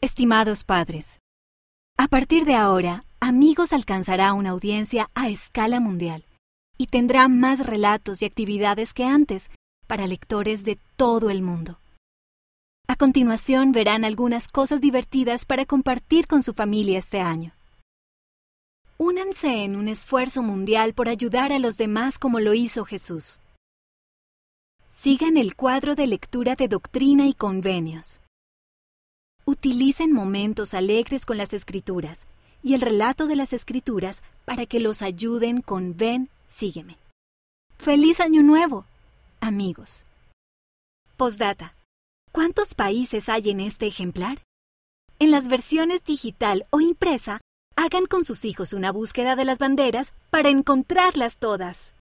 Estimados padres, a partir de ahora, Amigos alcanzará una audiencia a escala mundial y tendrá más relatos y actividades que antes para lectores de todo el mundo. A continuación verán algunas cosas divertidas para compartir con su familia este año. Únanse en un esfuerzo mundial por ayudar a los demás como lo hizo Jesús. Sigan el cuadro de lectura de doctrina y convenios. Utilicen momentos alegres con las escrituras y el relato de las escrituras para que los ayuden con Ven, sígueme. ¡Feliz Año Nuevo, amigos! Postdata. ¿Cuántos países hay en este ejemplar? En las versiones digital o impresa, hagan con sus hijos una búsqueda de las banderas para encontrarlas todas.